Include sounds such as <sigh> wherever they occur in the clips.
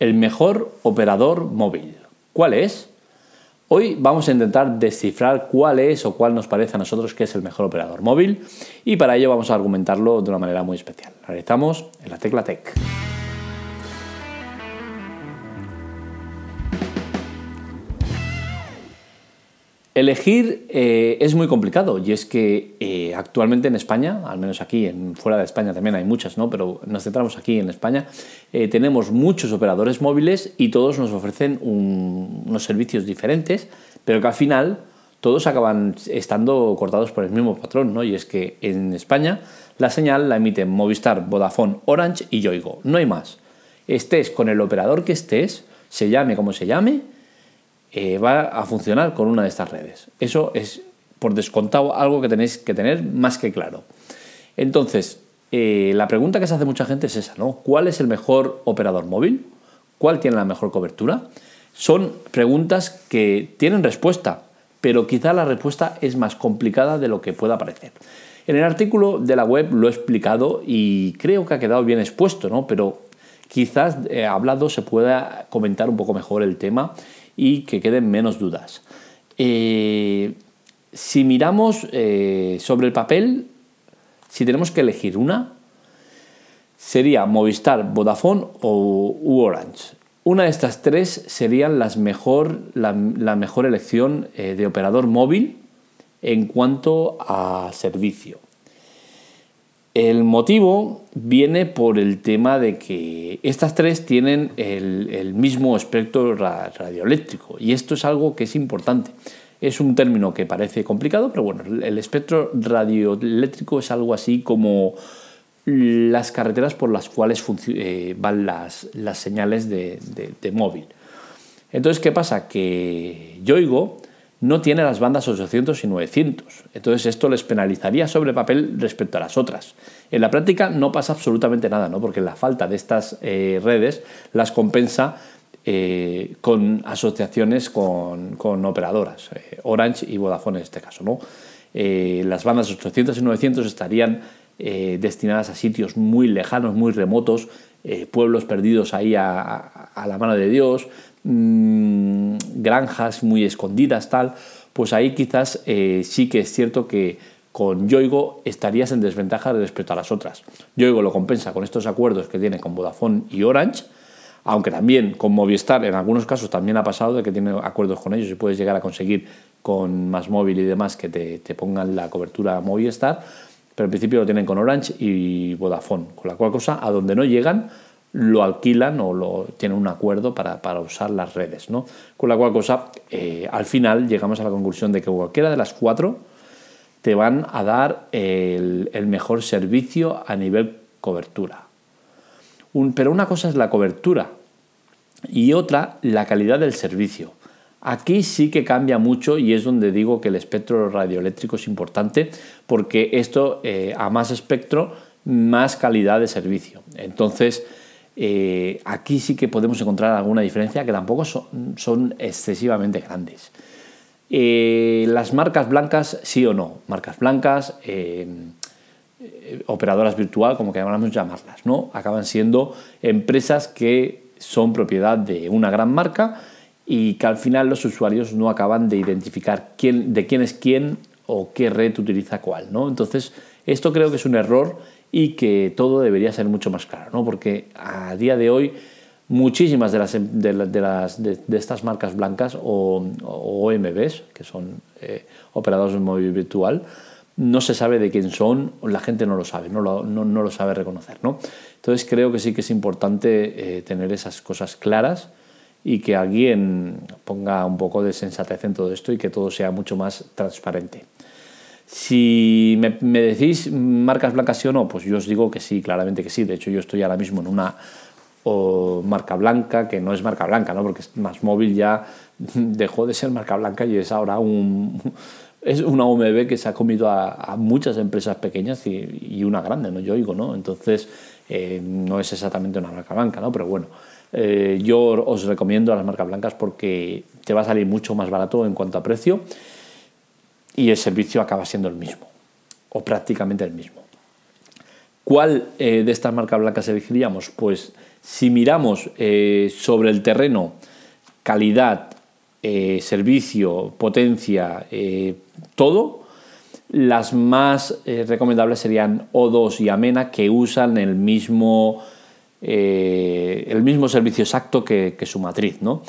el mejor operador móvil. ¿Cuál es? Hoy vamos a intentar descifrar cuál es o cuál nos parece a nosotros que es el mejor operador móvil y para ello vamos a argumentarlo de una manera muy especial. Realizamos en la tecla Tech. Elegir eh, es muy complicado y es que eh, actualmente en España, al menos aquí, en, fuera de España también hay muchas, ¿no? pero nos centramos aquí en España, eh, tenemos muchos operadores móviles y todos nos ofrecen unos servicios diferentes, pero que al final todos acaban estando cortados por el mismo patrón, ¿no? y es que en España la señal la emiten Movistar, Vodafone, Orange y Yoigo, no hay más. Estés con el operador que estés, se llame como se llame, eh, va a funcionar con una de estas redes. Eso es, por descontado, algo que tenéis que tener más que claro. Entonces, eh, la pregunta que se hace mucha gente es esa, ¿no? ¿Cuál es el mejor operador móvil? ¿Cuál tiene la mejor cobertura? Son preguntas que tienen respuesta, pero quizá la respuesta es más complicada de lo que pueda parecer. En el artículo de la web lo he explicado y creo que ha quedado bien expuesto, ¿no? Pero quizás eh, hablado se pueda comentar un poco mejor el tema y que queden menos dudas. Eh, si miramos eh, sobre el papel, si tenemos que elegir una, sería Movistar, Vodafone o Orange. Una de estas tres serían las mejor, la, mejor elección eh, de operador móvil en cuanto a servicio. El motivo viene por el tema de que estas tres tienen el, mismo espectro radioeléctrico y esto es algo que es importante. Es un término que parece complicado, pero bueno, el espectro radioeléctrico es algo así como las carreteras por las cuales eh, van las, señales de, móvil. Entonces, ¿qué pasa? Que Yoigo no tiene las bandas 800 y 900. Entonces esto les penalizaría sobre papel respecto a las otras. En la práctica no pasa absolutamente nada, ¿no? porque la falta de estas eh, redes las compensa eh, con asociaciones con, operadoras, eh, Orange y Vodafone en este caso. ¿no? las bandas 800 y 900 estarían destinadas a sitios muy lejanos, muy remotos, pueblos perdidos ahí a la mano de Dios, Mm, granjas muy escondidas, tal, pues ahí quizás eh, sí que es cierto que con Yoigo estarías en desventaja respecto a las otras. Yoigo lo compensa con estos acuerdos que tiene con Vodafone y Orange, aunque también con Movistar en algunos casos también ha pasado de que tiene acuerdos con ellos y puedes llegar a conseguir con más móvil y demás que te, te pongan la cobertura Movistar, pero en principio lo tienen con Orange y Vodafone, con la cual cosa a donde no llegan lo alquilan o lo, tienen un acuerdo para, usar las redes. ¿no? Con la cual cosa, eh, al final llegamos a la conclusión de que cualquiera de las cuatro te van a dar el, mejor servicio a nivel cobertura. pero una cosa es la cobertura y otra la calidad del servicio. Aquí sí que cambia mucho y es donde digo que el espectro radioeléctrico es importante porque esto eh, a más espectro, más calidad de servicio. Entonces, eh, aquí sí que podemos encontrar alguna diferencia que tampoco son, excesivamente grandes. Eh, las marcas blancas, sí o no, marcas blancas, eh, operadoras virtual, como queramos llamarlas, ¿no? acaban siendo empresas que son propiedad de una gran marca y que al final los usuarios no acaban de identificar quién, de quién es quién o qué red utiliza cuál. ¿no? Entonces, esto creo que es un error y que todo debería ser mucho más claro, ¿no? porque a día de hoy muchísimas de, las, de, las, de, estas marcas blancas o, OMBs, que son eh, operadores de móvil virtual, no se sabe de quién son, la gente no lo sabe, no lo, no, no lo sabe reconocer. ¿no? Entonces creo que sí que es importante eh, tener esas cosas claras y que alguien ponga un poco de sensatez en todo esto y que todo sea mucho más transparente. Si me, decís marcas blancas sí o no, pues yo os digo que sí, claramente que sí. De hecho, yo estoy ahora mismo en una marca blanca, que no es marca blanca, ¿no? porque más móvil ya <laughs> dejó de ser marca blanca y es ahora un, <laughs> es una OMB que se ha comido a, muchas empresas pequeñas y, una grande, ¿no? yo digo, ¿no? Entonces, eh, no es exactamente una marca blanca, ¿no? pero bueno. Eh, yo os recomiendo las marcas blancas porque te va a salir mucho más barato en cuanto a precio y el servicio acaba siendo el mismo, o prácticamente el mismo. ¿Cuál de estas marcas blancas elegiríamos? Pues si miramos sobre el terreno calidad, servicio, potencia, todo, las más recomendables serían O2 y Amena que usan el mismo eh, el mismo servicio exacto que, su matriz, ¿no?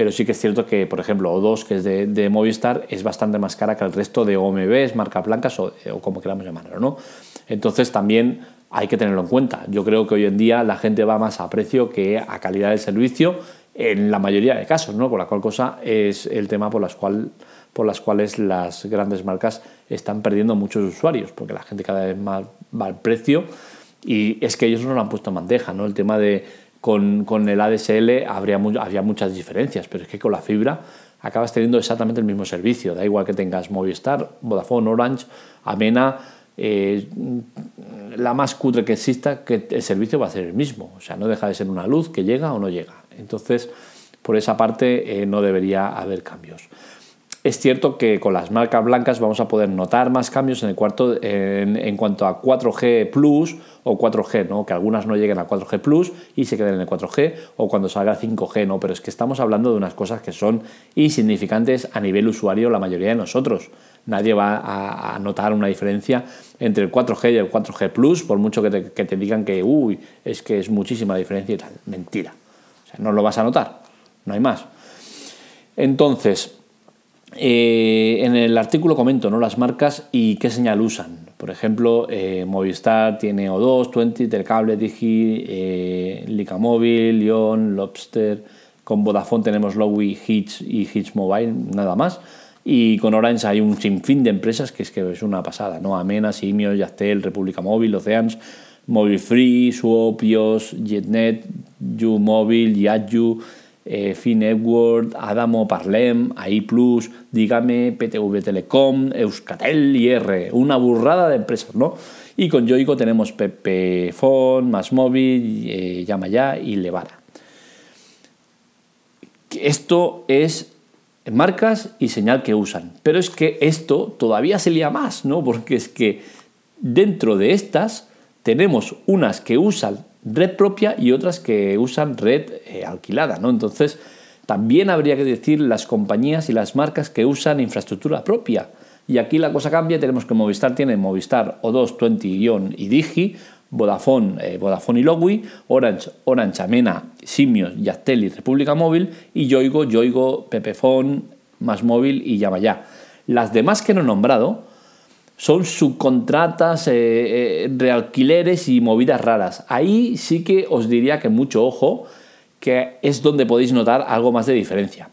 Pero sí que es cierto que, por ejemplo, O2, que es de, Movistar, es bastante más cara que el resto de OMBs, marcas blancas o, como queramos llamarlo, ¿no? Entonces también hay que tenerlo en cuenta. Yo creo que hoy en día la gente va más a precio que a calidad del servicio en la mayoría de casos, ¿no? Por la cual cosa es el tema por las, cual, por las cuales las grandes marcas están perdiendo muchos usuarios, porque la gente cada vez más va al precio y es que ellos no lo han puesto en bandeja, ¿no? El tema de con, con el ADSL habría, había muchas diferencias, pero es que con la fibra acabas teniendo exactamente el mismo servicio. Da igual que tengas Movistar, Vodafone, Orange, Amena, eh, la más cutre que exista, que el servicio va a ser el mismo. O sea, no deja de ser una luz que llega o no llega. Entonces, por esa parte eh, no debería haber cambios. Es cierto que con las marcas blancas vamos a poder notar más cambios en, el cuarto, en, cuanto a 4G Plus o 4G, ¿no? que algunas no lleguen a 4G Plus y se queden en el 4G o cuando salga 5G, ¿no? pero es que estamos hablando de unas cosas que son insignificantes a nivel usuario la mayoría de nosotros. Nadie va a, notar una diferencia entre el 4G y el 4G Plus, por mucho que te, digan que, uy, es que es muchísima diferencia y tal. Mentira. No lo vas a notar, no hay más. Entonces, eh, en el artículo comento ¿no? las marcas y qué señal usan. Por ejemplo, eh, Movistar tiene O2, 20, Telcable, Digi, eh, Licamóvil, Lyon, Lobster. Con Vodafone tenemos Lowy, Hitch y Hitch Mobile, nada más. Y con Orange hay un sinfín de empresas que es que es una pasada, ¿no? Amena, Simio, Yastel, República Móvil, Oceans, Mobile Free, Suopios, JetNet, YouMobile, Yadju, eh, Finetwork, Adamo Parlem, AI Dígame, PTV Telecom, Euskatel y R. Una burrada de empresas, ¿no? Y con Yoigo tenemos Phone, Más Móvil, eh, Llama Ya y Levara. Esto es marcas y señal que usan. Pero es que esto todavía se lía más, ¿no? Porque es que dentro de estas tenemos unas que usan red propia y otras que usan red eh, alquilada, ¿no? Entonces, también habría que decir las compañías y las marcas que usan infraestructura propia. Y aquí la cosa cambia, tenemos que Movistar tiene Movistar, O2, 20, Ion y Digi, Vodafone, eh, Vodafone y Logui, Orange, Orange, Amena, Simios, Yastel y República Móvil, y Yoigo, Yoigo, Pepefone, Más Móvil y Llama Las demás que no he nombrado, son subcontratas, eh, eh, realquileres y movidas raras. Ahí sí que os diría que mucho ojo, que es donde podéis notar algo más de diferencia.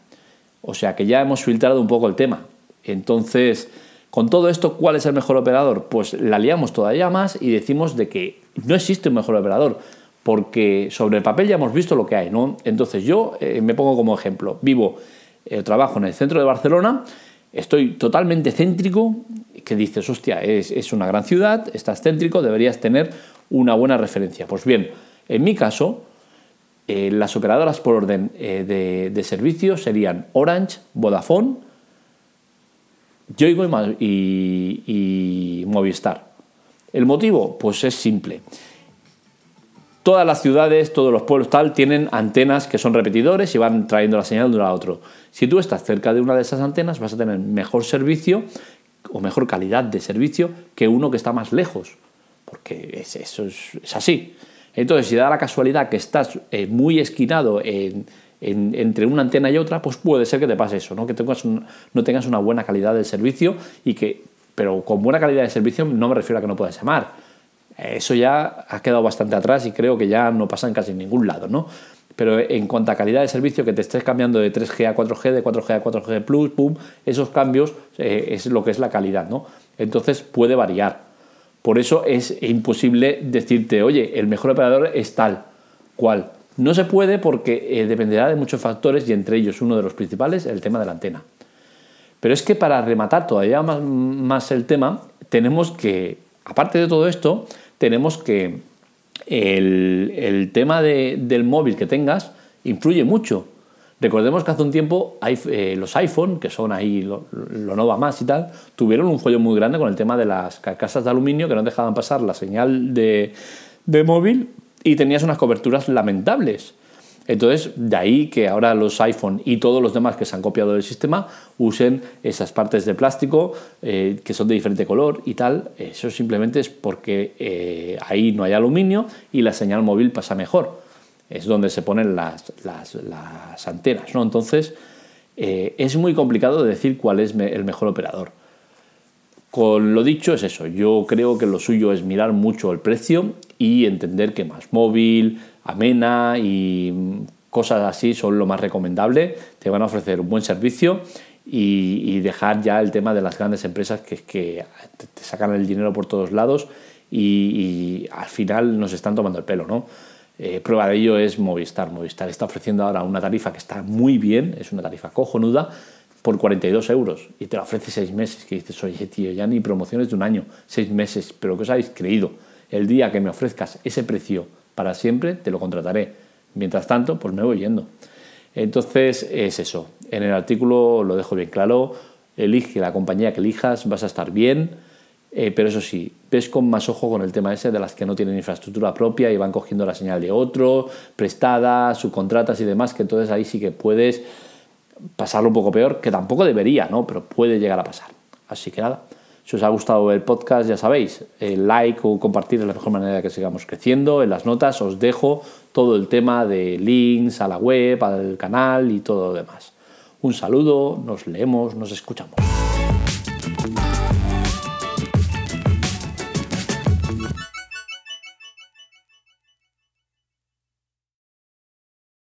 O sea que ya hemos filtrado un poco el tema. Entonces, con todo esto, ¿cuál es el mejor operador? Pues la liamos todavía más y decimos de que no existe un mejor operador, porque sobre el papel ya hemos visto lo que hay, ¿no? Entonces yo eh, me pongo como ejemplo, vivo, trabajo en el centro de Barcelona, estoy totalmente céntrico, que dices, hostia, es, una gran ciudad, estás céntrico, deberías tener una buena referencia. Pues bien, en mi caso, eh, las operadoras por orden eh, de, de servicio serían Orange, Vodafone, Yoigo y Movistar. ¿El motivo? Pues es simple todas las ciudades, todos los pueblos tal, tienen antenas que son repetidores y van trayendo la señal de uno a otro. Si tú estás cerca de una de esas antenas, vas a tener mejor servicio o mejor calidad de servicio que uno que está más lejos, porque eso es, así. Entonces, si da la casualidad que estás eh, muy esquinado entre una antena y otra, pues puede ser que te pase eso, ¿no? que tengas no tengas una buena calidad de servicio y que, pero con buena calidad de servicio no me refiero a que no puedas llamar eso ya ha quedado bastante atrás y creo que ya no pasa en casi ningún lado, ¿no? Pero en cuanto a calidad de servicio, que te estés cambiando de 3G a 4G, de 4G a 4G Plus, pum, esos cambios eh, es lo que es la calidad, ¿no? Entonces puede variar. Por eso es imposible decirte, oye, el mejor operador es tal, cual. No se puede porque eh, dependerá de muchos factores y entre ellos uno de los principales, el tema de la antena. Pero es que para rematar todavía más el tema, tenemos que, aparte de todo esto, tenemos que el, tema del móvil que tengas influye mucho. Recordemos que hace un tiempo eh, los iPhone, que son ahí lo, no va más y tal, tuvieron un follón muy grande con el tema de las carcasas de aluminio que no dejaban pasar la señal de, de móvil y tenías unas coberturas lamentables. Entonces, de ahí que ahora los iPhone y todos los demás que se han copiado del sistema usen esas partes de plástico eh, que son de diferente color y tal. Eso simplemente es porque eh, ahí no hay aluminio y la señal móvil pasa mejor. Es donde se ponen las, antenas. ¿no? Entonces, eh, es muy complicado decir cuál es el mejor operador. Con lo dicho es eso, yo creo que lo suyo es mirar mucho el precio y entender que más móvil, amena y cosas así son lo más recomendable, te van a ofrecer un buen servicio y, dejar ya el tema de las grandes empresas que, que te sacan el dinero por todos lados y, al final nos están tomando el pelo, ¿no? Eh, prueba de ello es Movistar. Movistar está ofreciendo ahora una tarifa que está muy bien, es una tarifa cojonuda, por 42 euros y te la ofrece seis meses. Que dices, oye, tío, ya ni promociones de un año, seis meses, pero que os habéis creído. El día que me ofrezcas ese precio para siempre, te lo contrataré. Mientras tanto, pues me voy yendo. Entonces es eso. En el artículo lo dejo bien claro. Elige la compañía que elijas, vas a estar bien. Eh, pero eso sí, ves con más ojo con el tema ese de las que no tienen infraestructura propia y van cogiendo la señal de otro, prestada, subcontratas y demás, que entonces ahí sí que puedes pasarlo un poco peor, que tampoco debería, ¿no? Pero puede llegar a pasar. Así que nada, si os ha gustado el podcast, ya sabéis, el like o compartir es la mejor manera que sigamos creciendo. En las notas os dejo todo el tema de links a la web, al canal y todo lo demás. Un saludo, nos leemos, nos escuchamos.